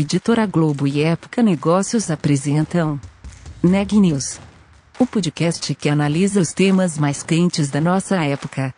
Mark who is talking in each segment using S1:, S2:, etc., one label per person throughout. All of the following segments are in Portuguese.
S1: Editora Globo e Época Negócios apresentam Neg News, o podcast que analisa os temas mais quentes da nossa época.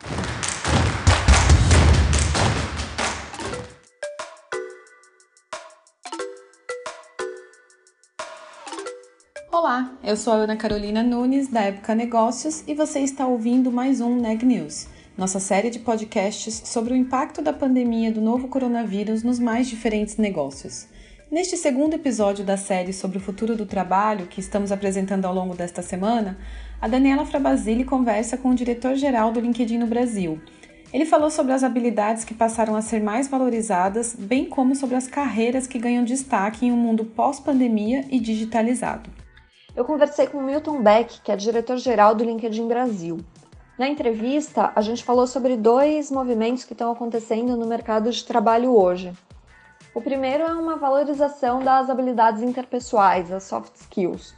S2: Olá, eu sou a Ana Carolina Nunes, da Época Negócios, e você está ouvindo mais um Neg News, nossa série de podcasts sobre o impacto da pandemia do novo coronavírus nos mais diferentes negócios. Neste segundo episódio da série sobre o futuro do trabalho, que estamos apresentando ao longo desta semana, a Daniela Frabasile conversa com o diretor-geral do LinkedIn no Brasil. Ele falou sobre as habilidades que passaram a ser mais valorizadas, bem como sobre as carreiras que ganham destaque em um mundo pós-pandemia e digitalizado.
S3: Eu conversei com Milton Beck, que é diretor-geral do LinkedIn Brasil. Na entrevista, a gente falou sobre dois movimentos que estão acontecendo no mercado de trabalho hoje. O primeiro é uma valorização das habilidades interpessoais, as soft skills.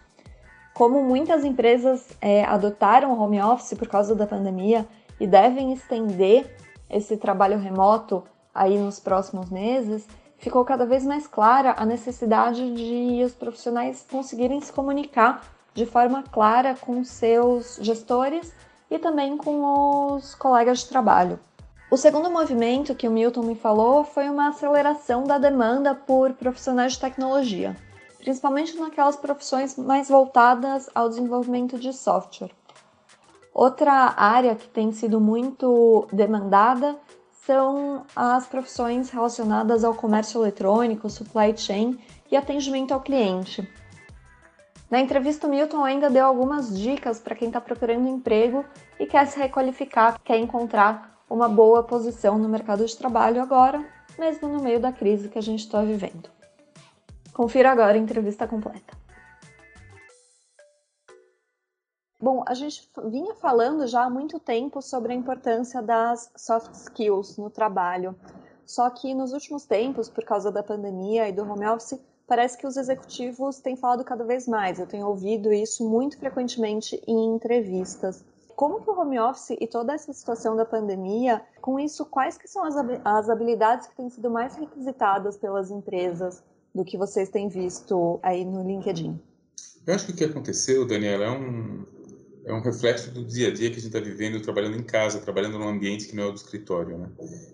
S3: Como muitas empresas é, adotaram o home office por causa da pandemia e devem estender esse trabalho remoto aí nos próximos meses, ficou cada vez mais clara a necessidade de os profissionais conseguirem se comunicar de forma clara com seus gestores e também com os colegas de trabalho. O segundo movimento que o Milton me falou foi uma aceleração da demanda por profissionais de tecnologia, principalmente naquelas profissões mais voltadas ao desenvolvimento de software. Outra área que tem sido muito demandada são as profissões relacionadas ao comércio eletrônico, supply chain e atendimento ao cliente. Na entrevista, o Milton ainda deu algumas dicas para quem está procurando emprego e quer se requalificar, quer encontrar uma boa posição no mercado de trabalho agora, mesmo no meio da crise que a gente está vivendo. Confira agora a entrevista completa. Bom, a gente vinha falando já há muito tempo sobre a importância das soft skills no trabalho. Só que nos últimos tempos, por causa da pandemia e do home office, parece que os executivos têm falado cada vez mais. Eu tenho ouvido isso muito frequentemente em entrevistas. Como que o home office e toda essa situação da pandemia, com isso, quais que são as habilidades que têm sido mais requisitadas pelas empresas do que vocês têm visto aí no LinkedIn?
S4: Eu acho que o que aconteceu, Daniela, é um, é um reflexo do dia a dia que a gente está vivendo, trabalhando em casa, trabalhando num ambiente que não é o do escritório, né?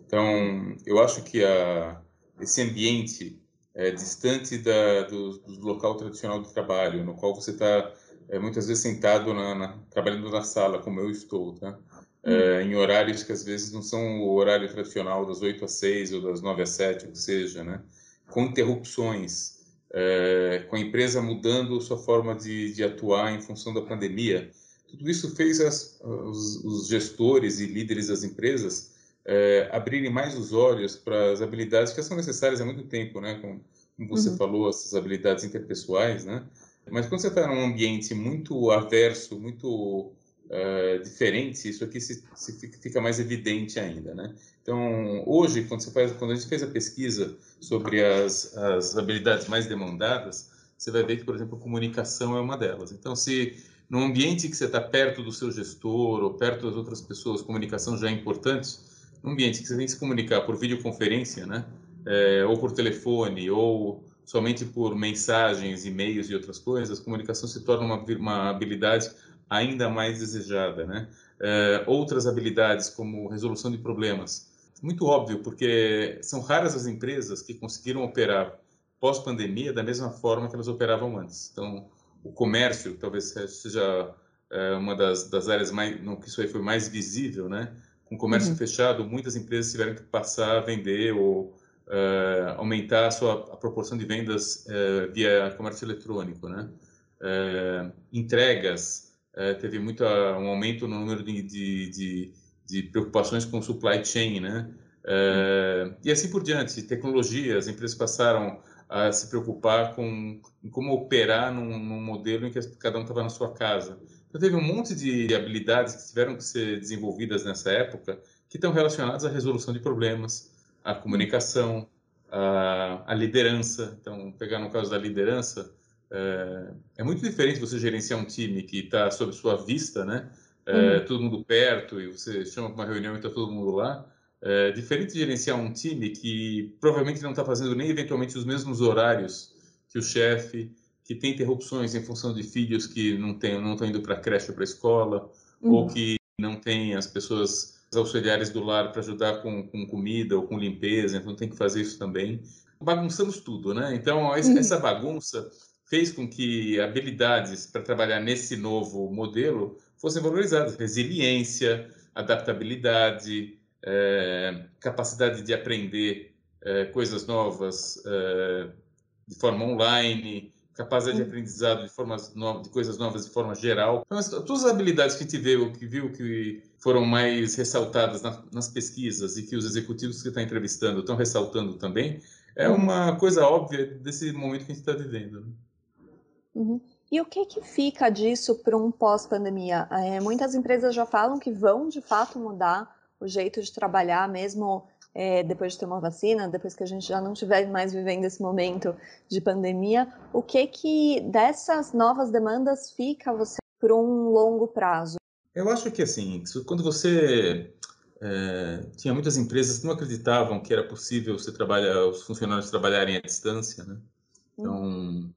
S4: Então, eu acho que a, esse ambiente é distante da, do, do local tradicional do trabalho, no qual você está é, muitas vezes sentado na, na, trabalhando na sala, como eu estou, tá? É, em horários que às vezes não são o horário tradicional das 8 às 6 ou das 9 às 7, o que seja, né? Com interrupções, é, com a empresa mudando sua forma de, de, atuar em função da pandemia. Tudo isso fez as, os, os, gestores e líderes das empresas é, abrirem mais os olhos para as habilidades que são necessárias há muito tempo, né? Como, como você uhum. falou, essas habilidades interpessoais, né? Mas quando você está num ambiente muito averso, muito uh, diferente, isso aqui se, se fica mais evidente ainda, né? Então, hoje, quando, você faz, quando a gente fez a pesquisa sobre as, as habilidades mais demandadas, você vai ver que, por exemplo, comunicação é uma delas. Então, se num ambiente que você está perto do seu gestor ou perto das outras pessoas, comunicação já é importante, num ambiente que você tem que se comunicar por videoconferência, né? É, ou por telefone, ou somente por mensagens, e-mails e outras coisas, a comunicação se torna uma, uma habilidade ainda mais desejada, né? É, outras habilidades como resolução de problemas, muito óbvio, porque são raras as empresas que conseguiram operar pós-pandemia da mesma forma que elas operavam antes. Então, o comércio talvez seja é, uma das, das áreas mais, não que isso aí foi mais visível, né? Com o comércio uhum. fechado, muitas empresas tiveram que passar a vender ou uh, aumentar a sua a proporção de vendas uh, via comércio eletrônico, né? Uh, entregas, teve muito um aumento no número de, de, de, de preocupações com supply chain, né? e assim por diante, tecnologia, as empresas passaram a se preocupar com como operar num, num modelo em que cada um estava na sua casa. Então, teve um monte de habilidades que tiveram que ser desenvolvidas nessa época que estão relacionadas à resolução de problemas, a comunicação, a, a liderança. Então, pegar no caso da liderança, é, é, muito diferente você gerenciar um time que está sob sua vista, né? É, uhum. Todo mundo perto e você chama para uma reunião e está todo mundo lá, É diferente de gerenciar um time que provavelmente não está fazendo nem eventualmente os mesmos horários que o chefe, que tem interrupções em função de filhos que não tem, não estão indo para a creche ou para a escola, uhum. ou que não tem as pessoas auxiliares do lar para ajudar com, com, comida ou com limpeza, então tem que fazer isso também. Bagunçamos tudo, né? Então, uhum. essa bagunça fez com que habilidades para trabalhar nesse novo modelo fossem valorizadas. Resiliência, adaptabilidade, é, capacidade de aprender é, coisas novas é, de forma online, capacidade de aprendizado de, formas novas, de coisas novas de forma geral. Então, as, todas as habilidades que a gente viu, que viu que foram mais ressaltadas na, nas pesquisas e que os executivos que está entrevistando estão ressaltando também, é uhum. uma coisa óbvia desse momento que a gente está vivendo. Né?
S3: Uhum. E o que, que fica disso para um pós-pandemia? É, muitas empresas já falam que vão de fato mudar o jeito de trabalhar, mesmo é, depois de ter uma vacina, depois que a gente já não estiver mais vivendo esse momento de pandemia. O que que dessas novas demandas fica você por um longo prazo?
S4: Eu acho que assim, quando você é, tinha muitas empresas que não acreditavam que era possível você trabalhar, os funcionários trabalharem à distância, né? Então,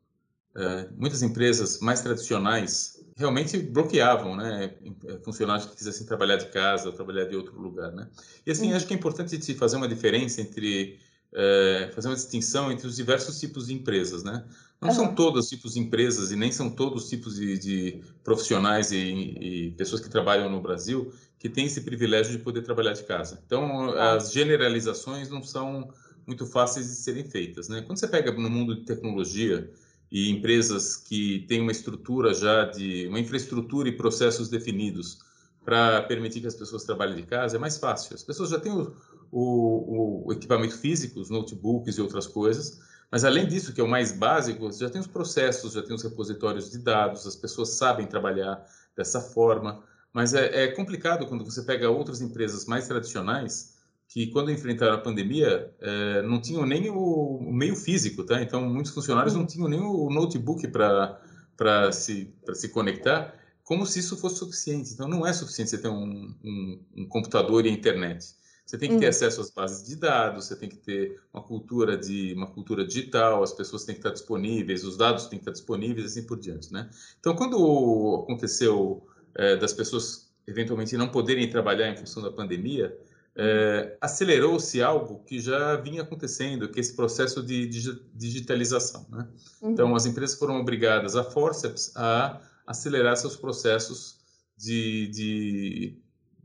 S4: é, muitas empresas mais tradicionais realmente bloqueavam, né, funcionários que quisessem trabalhar de casa ou trabalhar de outro lugar, né. E assim, uhum. acho que é importante se fazer uma diferença entre é, fazer uma distinção entre os diversos tipos de empresas, né? Não uhum. são todos os tipos de empresas e nem são todos os tipos de, de profissionais e, e, pessoas que trabalham no Brasil que têm esse privilégio de poder trabalhar de casa. Então, uhum. as generalizações não são muito fáceis de serem feitas, né? Quando você pega no mundo de tecnologia, e empresas que têm uma estrutura já de uma infraestrutura e processos definidos para permitir que as pessoas trabalhem de casa é mais fácil. As pessoas já têm o, o, o, equipamento físico, os notebooks e outras coisas, mas além disso, que é o mais básico, já tem os processos, já tem os repositórios de dados, as pessoas sabem trabalhar dessa forma. Mas é, é complicado quando você pega outras empresas mais tradicionais que quando enfrentaram a pandemia é, não tinham nem o, meio físico, tá? Então muitos funcionários não tinham nem o notebook para para se para se conectar, como se isso fosse suficiente. Então não é suficiente você ter um, um, um computador e a internet. Você tem que ter uhum. acesso às bases de dados, você tem que ter uma cultura de uma cultura digital, as pessoas têm que estar disponíveis, os dados têm que estar disponíveis, assim por diante, né? Então quando aconteceu é, das pessoas eventualmente não poderem trabalhar em função da pandemia, é, acelerou-se algo que já vinha acontecendo, que é esse processo de digitalização. Né? Uhum. Então, as empresas foram obrigadas a forceps a acelerar seus processos de, de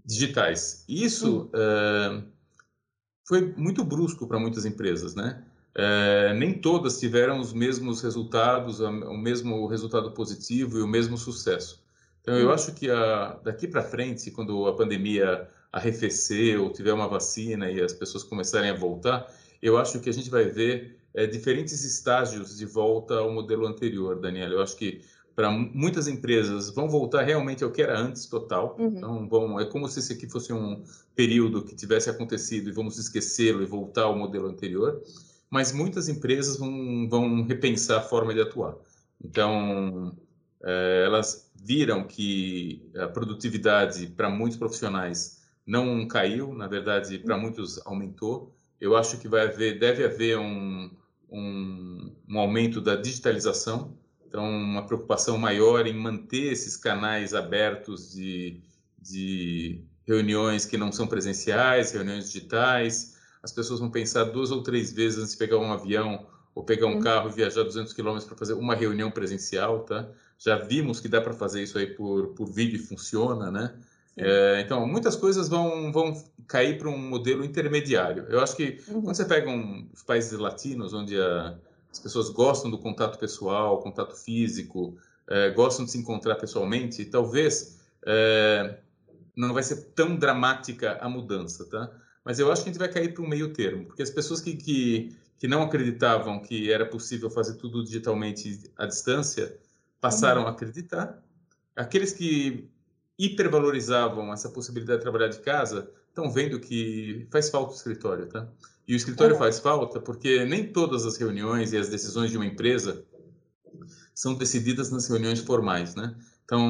S4: digitais. Isso é, foi muito brusco para muitas empresas, né? É, nem todas tiveram os mesmos resultados, o mesmo resultado positivo e o mesmo sucesso. Então, eu uhum. acho que a, daqui para frente, quando a pandemia arrefecer ou tiver uma vacina e as pessoas começarem a voltar, eu acho que a gente vai ver é, diferentes estágios de volta ao modelo anterior, Daniela. Eu acho que para muitas empresas vão voltar realmente ao que era antes total. Uhum. Então vão, é como se esse aqui fosse um período que tivesse acontecido e vamos esquecê-lo e voltar ao modelo anterior. Mas muitas empresas vão, vão repensar a forma de atuar. Então é, elas viram que a produtividade para muitos profissionais não caiu, na verdade, para muitos aumentou. Eu acho que vai haver, deve haver um, um, um, aumento da digitalização, então uma preocupação maior em manter esses canais abertos de, de reuniões que não são presenciais, reuniões digitais. As pessoas vão pensar duas ou três vezes antes de pegar um avião ou pegar um carro e viajar 200 quilômetros para fazer uma reunião presencial, tá? Já vimos que dá para fazer isso aí por, por vídeo e funciona, né? É, então, muitas coisas vão, vão cair para um modelo intermediário. Eu acho que uhum. quando você pega um, os países latinos, onde a, as pessoas gostam do contato pessoal, contato físico, é, gostam de se encontrar pessoalmente, talvez é, não vai ser tão dramática a mudança, tá? Mas eu acho que a gente vai cair para um meio termo, porque as pessoas que, que, que não acreditavam que era possível fazer tudo digitalmente à distância passaram uhum. a acreditar. Aqueles que hipervalorizavam essa possibilidade de trabalhar de casa estão vendo que faz falta o escritório, tá? E o escritório é. faz falta porque nem todas as reuniões e as decisões de uma empresa são decididas nas reuniões formais, né? Então,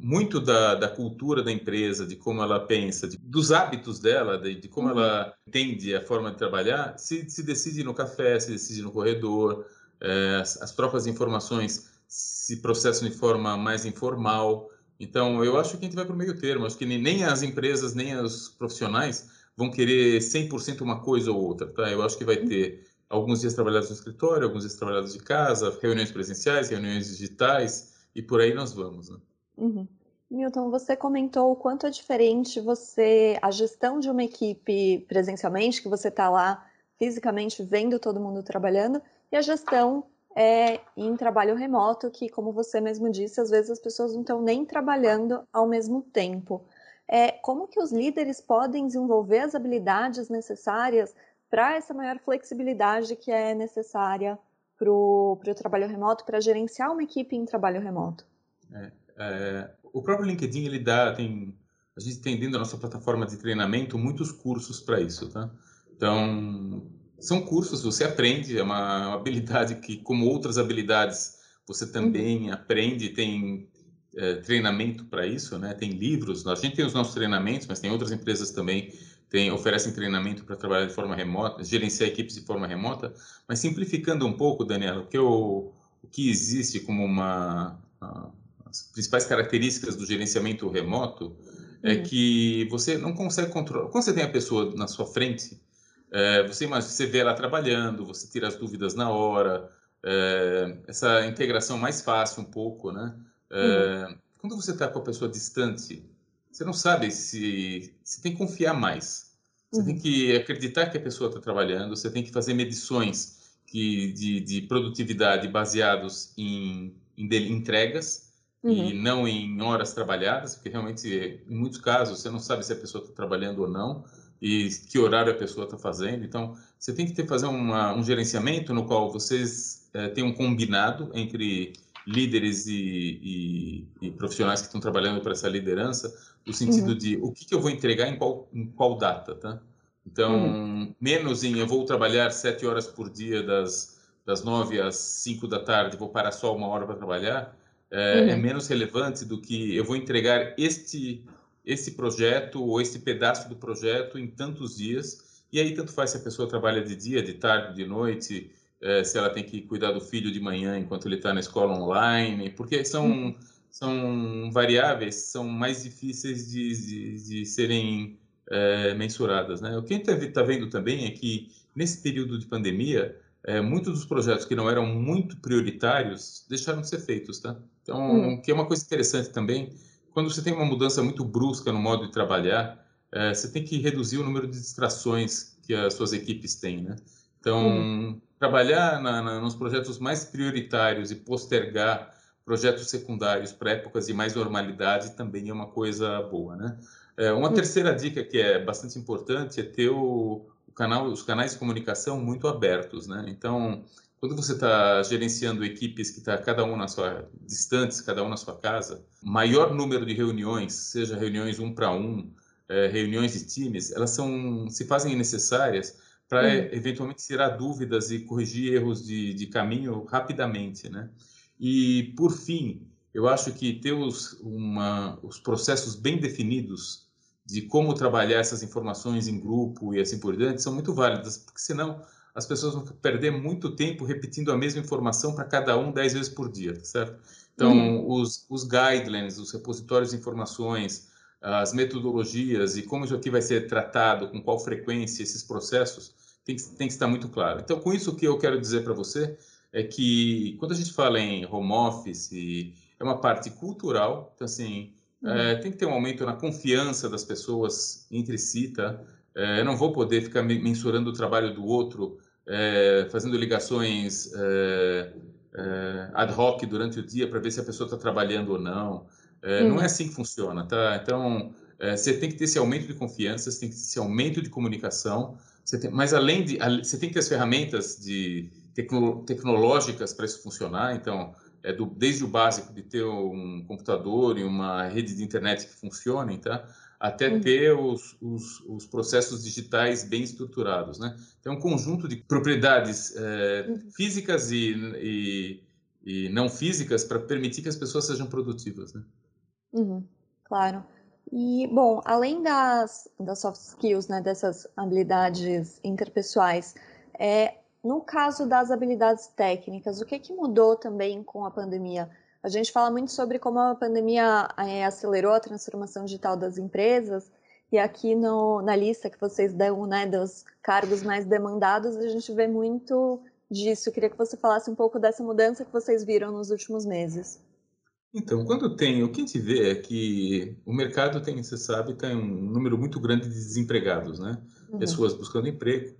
S4: muito da, da cultura da empresa, de como ela pensa, de, dos hábitos dela, de, de como uhum. ela entende a forma de trabalhar, se, se decide no café, se decide no corredor, é, as, as de informações se processam de forma mais informal. Então, eu acho que a gente vai para o meio termo. Acho que nem as empresas, nem os profissionais vão querer 100% uma coisa ou outra. Tá? Eu acho que vai ter alguns dias trabalhados no escritório, alguns dias trabalhados de casa, reuniões presenciais, reuniões digitais e por aí nós vamos. Né?
S3: Uhum. Milton, você comentou o quanto é diferente você a gestão de uma equipe presencialmente, que você está lá fisicamente vendo todo mundo trabalhando, e a gestão é, em trabalho remoto, que, como você mesmo disse, às vezes as pessoas não estão nem trabalhando ao mesmo tempo. É, como que os líderes podem desenvolver as habilidades necessárias para essa maior flexibilidade que é necessária para o trabalho remoto, para gerenciar uma equipe em trabalho remoto?
S4: É, é, o próprio LinkedIn, ele dá, tem, a gente tem dentro da nossa plataforma de treinamento muitos cursos para isso, tá? Então, são cursos, você aprende, é uma, habilidade que, como outras habilidades, você também uhum. aprende, tem é, treinamento para isso, né? Tem livros, a gente tem os nossos treinamentos, mas tem outras empresas também tem, oferecem treinamento para trabalhar de forma remota, gerenciar equipes de forma remota, mas simplificando um pouco, Daniela, o que, o que existe como uma, as principais características do gerenciamento remoto é uhum. que você não consegue controlar. Quando você tem a pessoa na sua frente, é, você imagina, você vê ela trabalhando, você tira as dúvidas na hora, é, essa integração mais fácil um pouco, né? É, uhum. Quando você está com a pessoa distante, você não sabe se você tem que confiar mais. Você uhum. tem que acreditar que a pessoa está trabalhando, você tem que fazer medições que, de, de produtividade baseados em, em entregas uhum. e não em horas trabalhadas, porque realmente, em muitos casos, você não sabe se a pessoa está trabalhando ou não e que horário a pessoa está fazendo. Então, você tem que ter, fazer uma, um gerenciamento no qual vocês é, têm um combinado entre líderes e, e, e profissionais que estão trabalhando para essa liderança, no sentido uhum. de o que, que, eu vou entregar em qual, em qual data, tá? Então, uhum. menos em eu vou trabalhar sete horas por dia, das, das nove às cinco da tarde, vou parar só uma hora para trabalhar, é, é uhum. é, menos relevante do que eu vou entregar este, este projeto ou este pedaço do projeto em tantos dias, e aí tanto faz se a pessoa trabalha de dia, de tarde, de noite, é, se ela tem que cuidar do filho de manhã enquanto ele está na escola online, porque são, uhum. são variáveis são mais difíceis de, de, de serem é, mensuradas. Né? O que a gente está tá vendo também é que, nesse período de pandemia, é, muitos dos projetos que não eram muito prioritários deixaram de ser feitos. Tá? Então, uhum. que é uma coisa interessante também, quando você tem uma mudança muito brusca no modo de trabalhar, é, você tem que reduzir o número de distrações que as suas equipes têm. Né? Então, uhum trabalhar na, na, nos projetos mais prioritários e postergar projetos secundários para épocas de mais normalidade também é uma coisa boa, né? É, uma terceira dica que é bastante importante é ter o, o canal, os canais de comunicação muito abertos, né? Então, quando você está gerenciando equipes que está cada um na sua distantes, cada um na sua casa, maior número de reuniões, seja reuniões um para um, é, reuniões de times, elas são se fazem necessárias para uhum. eventualmente tirar dúvidas e corrigir erros de, de caminho rapidamente, né? E por fim, eu acho que ter os, uma, os processos bem definidos de como trabalhar essas informações em grupo e assim por diante são muito válidas, porque senão as pessoas vão perder muito tempo repetindo a mesma informação para cada um dez vezes por dia, tá certo? Então, uhum. os, os guidelines, os repositórios de informações, as metodologias e como isso aqui vai ser tratado, com qual frequência esses processos, tem que, tem que estar muito claro. Então, com isso, o que eu quero dizer para você é que quando a gente fala em home office, é uma parte cultural, então, assim, uhum. é, tem que ter um aumento na confiança das pessoas entre si, tá? É, eu não vou poder ficar mensurando o trabalho do outro, é, fazendo ligações ad hoc durante o dia para ver se a pessoa está trabalhando ou não. Uhum. Não é assim que funciona, tá? Então, você tem que ter esse aumento de confiança, você tem que ter esse aumento de comunicação, tem, mas além de, você tem que ter as ferramentas de tecno, tecnológicas para isso funcionar. Então, é do, desde o básico de ter um computador e uma rede de internet que funcione, tá? até uhum. ter os, os, os, processos digitais bem estruturados. Né? Então, um conjunto de propriedades é, uhum. físicas e, e, e não físicas para permitir que as pessoas sejam produtivas. Né?
S3: Uhum, claro. E, bom, além das, das soft skills, né, dessas habilidades interpessoais, é, no caso das habilidades técnicas, o que, que mudou também com a pandemia? A gente fala muito sobre como a pandemia é, acelerou a transformação digital das empresas, e aqui no, na lista que vocês dão, né, dos cargos mais demandados, a gente vê muito disso. Eu queria que você falasse um pouco dessa mudança que vocês viram nos últimos meses.
S4: Então, quando tem, o que a gente vê é que o mercado tem, você sabe, tem um número muito grande de desempregados, né? Uhum. Pessoas buscando emprego.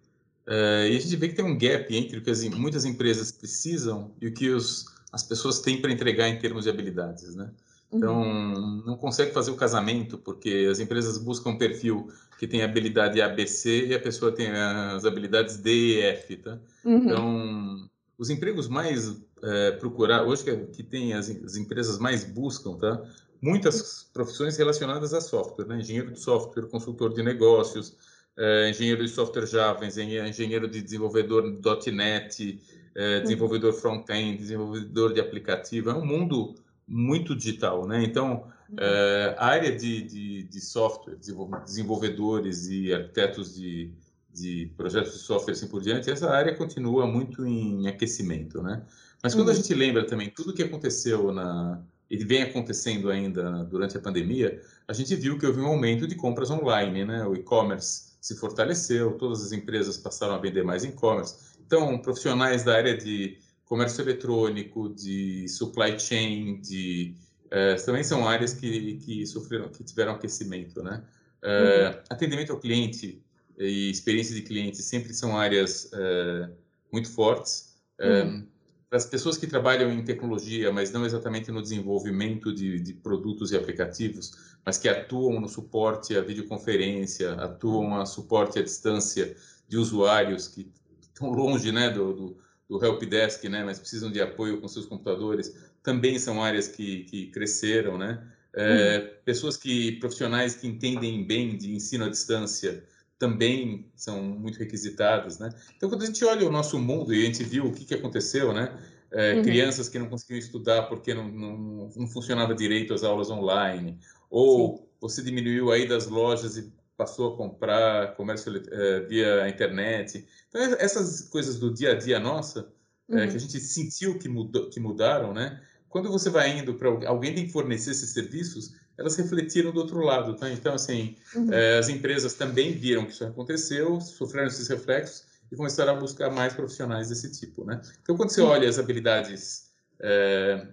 S4: Uh, e a gente vê que tem um gap entre o que as, muitas empresas precisam e o que os, as pessoas têm para entregar em termos de habilidades, né? Então, uhum. não consegue fazer o casamento, porque as empresas buscam um perfil que tem habilidade ABC e a pessoa tem as habilidades D e F, tá? Uhum. Então, os empregos mais é, procurar, hoje que, que tem as, as, empresas mais buscam, tá? Muitas profissões relacionadas a software, né? Engenheiro de software, consultor de negócios, é, engenheiro de software Java, engenheiro de desenvolvedor .NET, é, uhum. desenvolvedor front-end, desenvolvedor de aplicativo. É um mundo muito digital, né? Então, é, a área de, de, de, software, desenvolvedores e arquitetos de, de projetos de software assim por diante, essa área continua muito em aquecimento, né? Mas quando uhum. a gente lembra também tudo o que aconteceu na e vem acontecendo ainda durante a pandemia, a gente viu que houve um aumento de compras online, né? O e-commerce se fortaleceu, todas as empresas passaram a vender mais e-commerce. Então, profissionais da área de comércio eletrônico, de supply chain, de é, também são áreas que, que sofreram, que tiveram aquecimento, né? É, uhum. Atendimento ao cliente e experiência de cliente sempre são áreas é, muito fortes. Uhum. Para as pessoas que trabalham em tecnologia, mas não exatamente no desenvolvimento de, de produtos e aplicativos, mas que atuam no suporte à videoconferência, atuam a suporte à distância de usuários que estão longe, né, do, do do helpdesk, né, mas precisam de apoio com seus computadores, também são áreas que, que cresceram, né? É, uhum. Pessoas que profissionais que entendem bem de ensino à distância também são muito requisitadas, né? Então, quando a gente olha o nosso mundo e a gente viu o que, que aconteceu, né? É, uhum. Crianças que não conseguiam estudar porque não, não, não, funcionava direito as aulas online, ou Sim. você diminuiu aí das lojas e passou a comprar comércio é, via internet. Então, essas coisas do dia a dia nossa, uhum. é, que a gente sentiu que, mudou, que mudaram, né? Quando você vai indo para alguém tem que fornecer esses serviços, elas refletiram do outro lado, tá? Então, assim, uhum. é, as empresas também viram que isso aconteceu, sofreram esses reflexos e começaram a buscar mais profissionais desse tipo, né? Então, quando você olha as habilidades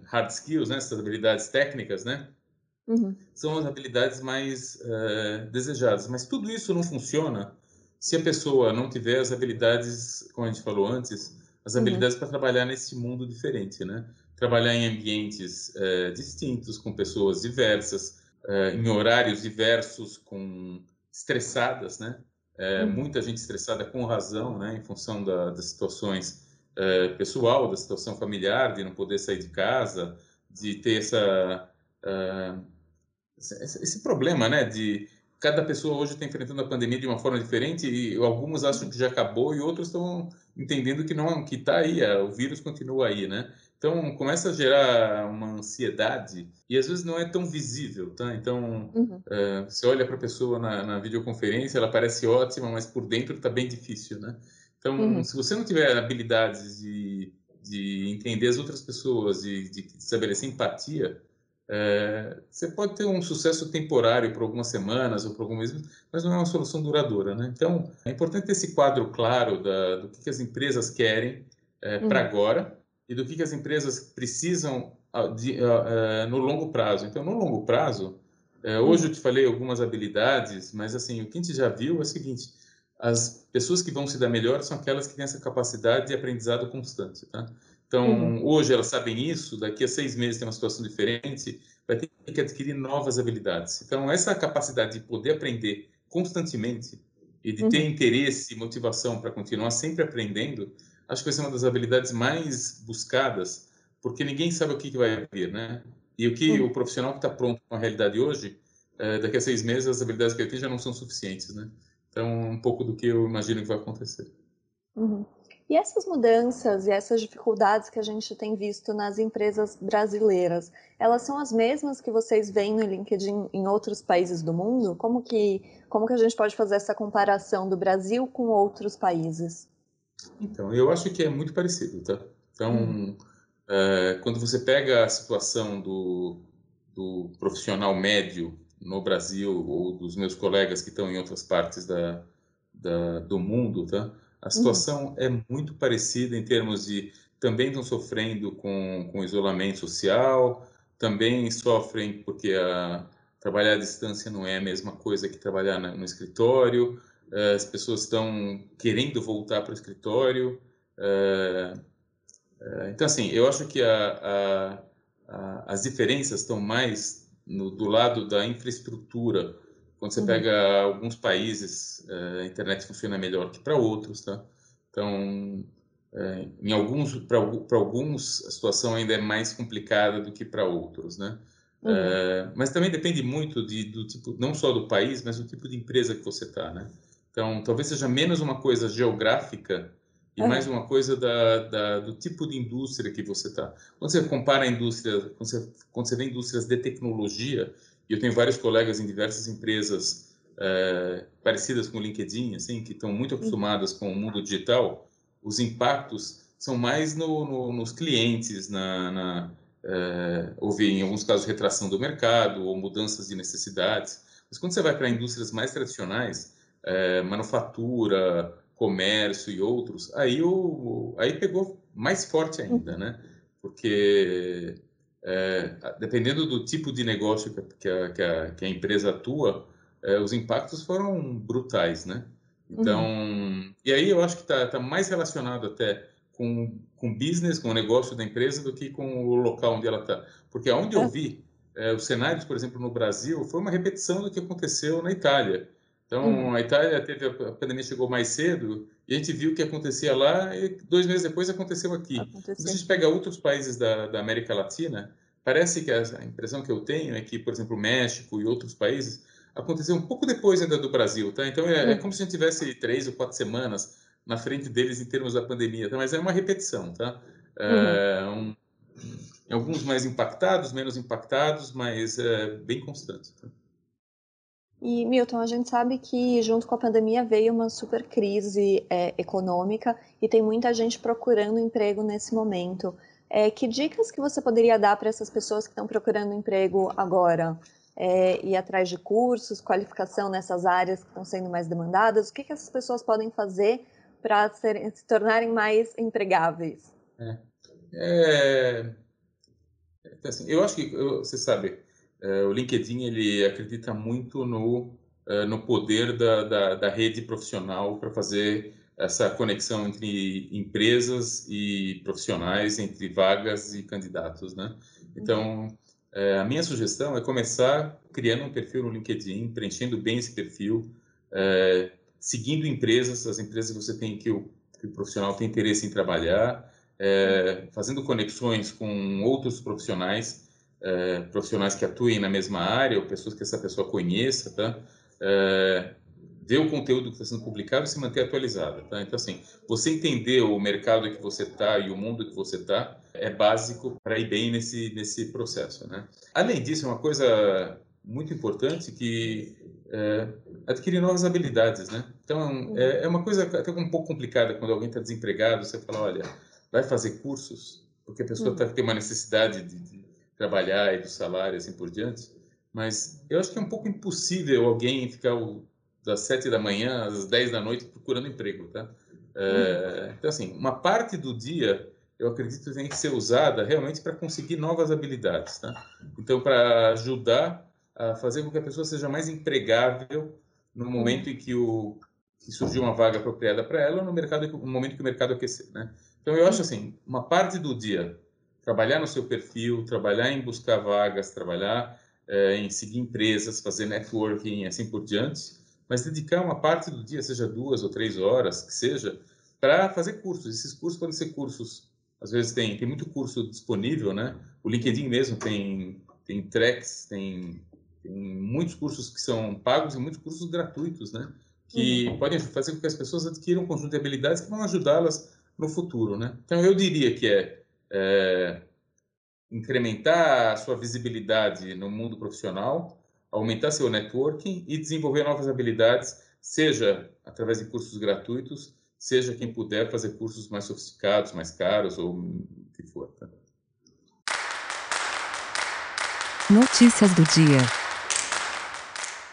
S4: hard skills, né? Essas habilidades técnicas, né? Uhum. São as habilidades mais uh, desejadas. Mas tudo isso não funciona se a pessoa não tiver as habilidades, como a gente falou antes, as uhum. habilidades uhum. para trabalhar nesse mundo diferente, né? Trabalhar em ambientes uh, distintos, com pessoas diversas, uh, em horários diversos, com estressadas, né? Uhum. Muita gente estressada com razão, né? Em função da, das situações pessoal, da situação familiar, de não poder sair de casa, de ter essa esse problema, né, de cada pessoa hoje está enfrentando a pandemia de uma forma diferente e alguns acham que já acabou e outros estão entendendo que não, que está aí, o vírus continua aí, né? Então começa a gerar uma ansiedade e às vezes não é tão visível, tá? Então uhum. uh, você olha para a pessoa na, na, videoconferência, ela parece ótima, mas por dentro está bem difícil, né? Então uhum. se você não tiver habilidades de, de entender as outras pessoas e de, de estabelecer empatia, é, você pode ter um sucesso temporário por algumas semanas ou por alguns meses, mas não é uma solução duradoura, né? Então, é importante ter esse quadro claro da, do que, que as empresas querem é, uhum. para agora e do que, que as empresas precisam de, uh, uh, no longo prazo. Então, no longo prazo, uh, hoje eu te falei algumas habilidades, mas assim, o que a gente já viu é o seguinte, as pessoas que vão se dar melhor são aquelas que têm essa capacidade de aprendizado constante, tá? Então, uhum. hoje elas sabem isso, daqui a seis meses tem uma situação diferente, vai ter que adquirir novas habilidades. Então, essa capacidade de poder aprender constantemente e de uhum. ter interesse e motivação para continuar sempre aprendendo, acho que vai ser uma das habilidades mais buscadas, porque ninguém sabe o que, que vai vir, né? E o que uhum. o profissional que está pronto com a realidade hoje, é, daqui a seis meses as habilidades que ele tem já não são suficientes, né? Então, um pouco do que eu imagino que vai acontecer.
S3: Uhum. E essas mudanças e essas dificuldades que a gente tem visto nas empresas brasileiras, elas são as mesmas que vocês veem no LinkedIn em outros países do mundo? Como que, como que a gente pode fazer essa comparação do Brasil com outros países?
S4: Então, eu acho que é muito parecido, tá? Então, hum. é, quando você pega a situação do, do profissional médio no Brasil ou dos meus colegas que estão em outras partes da, da do mundo, tá? A situação uhum. é muito parecida em termos de também estão sofrendo com, com isolamento social, também sofrem porque a, trabalhar à distância não é a mesma coisa que trabalhar na, no escritório, as pessoas estão querendo voltar para o escritório. Uh, uh, então, assim, eu acho que a, a, as diferenças estão mais no, do lado da infraestrutura quando você uhum. pega alguns países, a internet funciona melhor que para outros, tá? Então, em alguns, para alguns, a situação ainda é mais complicada do que para outros, né? Uhum. Mas também depende muito de, do tipo, não só do país, mas do tipo de empresa que você está, né? Então, talvez seja menos uma coisa geográfica e uhum. mais uma coisa da, da, do tipo de indústria que você está. Quando você compara a indústria, quando você, quando você vê indústrias de tecnologia, e eu tenho vários colegas em diversas empresas é, parecidas com o LinkedIn, assim, que estão muito acostumadas com o mundo digital. Os impactos são mais no, no, nos clientes, na, na é, houve em alguns casos retração do mercado ou mudanças de necessidades. Mas quando você vai para indústrias mais tradicionais, é, manufatura, comércio e outros, aí o, aí pegou mais forte ainda, né? Porque é, dependendo do tipo de negócio que a, que a, que a empresa atua, é, os impactos foram brutais, né? Então, uhum. e aí eu acho que está tá mais relacionado até com com business, com o negócio da empresa, do que com o local onde ela está. Porque aonde é. eu vi é, os cenários, por exemplo, no Brasil, foi uma repetição do que aconteceu na Itália. Então, uhum. a Itália teve a pandemia chegou mais cedo e a gente viu o que acontecia lá e dois meses depois aconteceu aqui. Aconteceu. Se a gente pega outros países da, da América Latina, parece que a, a impressão que eu tenho é que, por exemplo, o México e outros países aconteceu um pouco depois ainda do Brasil, tá? Então é, é uhum. como se a gente tivesse três ou quatro semanas na frente deles em termos da pandemia, tá? Mas é uma repetição, tá? É, uhum. um, alguns mais impactados, menos impactados, mas é bem constante. Tá?
S3: E, Milton, a gente sabe que junto com a pandemia veio uma super crise é, econômica e tem muita gente procurando emprego nesse momento. É, que dicas que você poderia dar para essas pessoas que estão procurando emprego agora? É, ir atrás de cursos, qualificação nessas áreas que estão sendo mais demandadas? O que, que essas pessoas podem fazer para se tornarem mais empregáveis?
S4: É, é, é assim, eu acho que, você sabe, o LinkedIn ele acredita muito no, é, no poder da, da, da rede profissional para fazer essa conexão entre empresas e profissionais, entre vagas e candidatos, né? Então, é, a minha sugestão é começar criando um perfil no LinkedIn, preenchendo bem esse perfil, é, seguindo empresas, as empresas que você tem que o, que o profissional tem interesse em trabalhar, é, fazendo conexões com outros profissionais é, profissionais que atuem na mesma área ou pessoas que essa pessoa conheça, tá? É, ver o conteúdo que está sendo publicado e se manter atualizado, tá? Então, assim, você entender o mercado que você está e o mundo que você está é básico para ir bem nesse, nesse processo, né? Além disso, é uma coisa muito importante que é, adquirir novas habilidades, né? Então, é, é uma coisa até um pouco complicada quando alguém está desempregado, você fala, olha, vai fazer cursos, porque a pessoa tá, tem uma necessidade de, de trabalhar e do salário assim por diante. Mas eu acho que é um pouco impossível alguém ficar o, das sete da manhã às dez da noite procurando emprego, tá? É, então, assim, uma parte do dia eu acredito que tem que ser usada realmente para conseguir novas habilidades, tá? Então, para ajudar a fazer com que a pessoa seja mais empregável no momento em que o que surgiu uma vaga apropriada para ela, no mercado, no momento que o mercado aquecer, né? Então, eu acho assim, uma parte do dia trabalhar no seu perfil, trabalhar em buscar vagas, trabalhar é, em seguir empresas, fazer networking e assim por diante, mas dedicar uma parte do dia, seja duas ou três horas, que seja, para fazer cursos. Esses cursos podem ser cursos, às vezes tem, tem muito curso disponível, né? O LinkedIn mesmo tem, tem tracks, tem, tem muitos cursos que são pagos e muitos cursos gratuitos, né? Que uhum. podem fazer com que as pessoas adquiram um conjunto de habilidades que vão ajudá-las no futuro. Né? Então, eu diria que é, é incrementar a sua visibilidade no mundo profissional, aumentar seu networking e desenvolver novas habilidades, seja através de cursos gratuitos, seja quem puder fazer cursos mais sofisticados, mais caros ou o que for. Tá?
S1: Notícias do dia.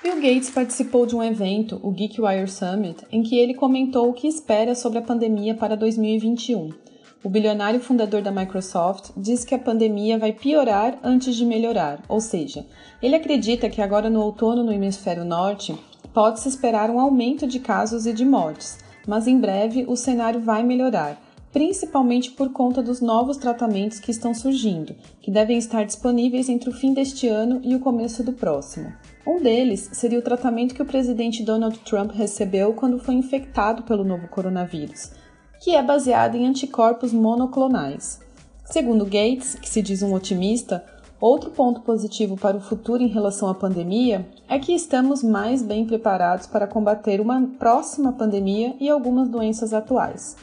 S2: Bill Gates participou de um evento, o GeekWire Summit, em que ele comentou o que espera sobre a pandemia para 2021. O bilionário fundador da Microsoft diz que a pandemia vai piorar antes de melhorar, ou seja, ele acredita que agora no outono no hemisfério norte pode-se esperar um aumento de casos e de mortes, mas em breve o cenário vai melhorar, principalmente por conta dos novos tratamentos que estão surgindo, que devem estar disponíveis entre o fim deste ano e o começo do próximo. Um deles seria o tratamento que o presidente Donald Trump recebeu quando foi infectado pelo novo coronavírus que é baseada em anticorpos monoclonais. Segundo Gates, que se diz um otimista, outro ponto positivo para o futuro em relação à pandemia é que estamos mais bem preparados para combater uma próxima pandemia e algumas doenças atuais.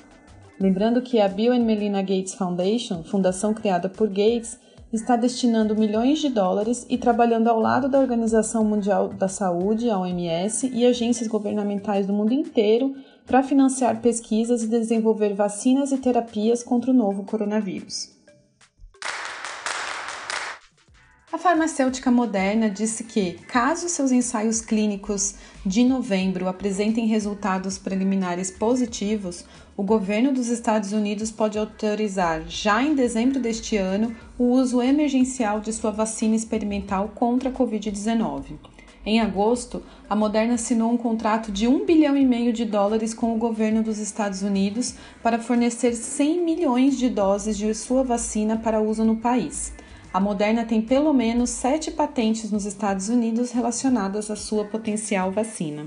S2: Lembrando que a Bill and Melinda Gates Foundation, fundação criada por Gates, está destinando milhões de dólares e trabalhando ao lado da Organização Mundial da Saúde, a OMS, e agências governamentais do mundo inteiro para financiar pesquisas e desenvolver vacinas e terapias contra o novo coronavírus. A farmacêutica Moderna disse que, caso seus ensaios clínicos de novembro apresentem resultados preliminares positivos, o governo dos Estados Unidos pode autorizar, já em dezembro deste ano, o uso emergencial de sua vacina experimental contra a Covid-19. Em agosto, a Moderna assinou um contrato de 1 bilhão e meio de dólares com o governo dos Estados Unidos para fornecer 100 milhões de doses de sua vacina para uso no país. A Moderna tem pelo menos sete patentes nos Estados Unidos relacionadas à sua potencial vacina.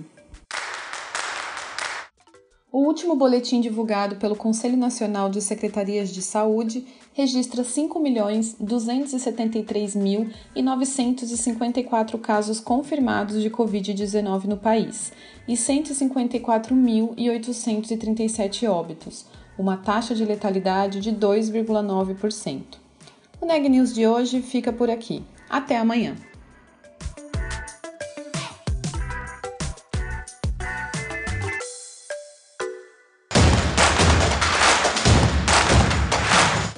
S2: O último boletim divulgado pelo Conselho Nacional de Secretarias de Saúde registra 5.273.954 casos confirmados de Covid-19 no país e 154.837 óbitos, uma taxa de letalidade de 2,9%. O Neg News de hoje fica por aqui. Até amanhã!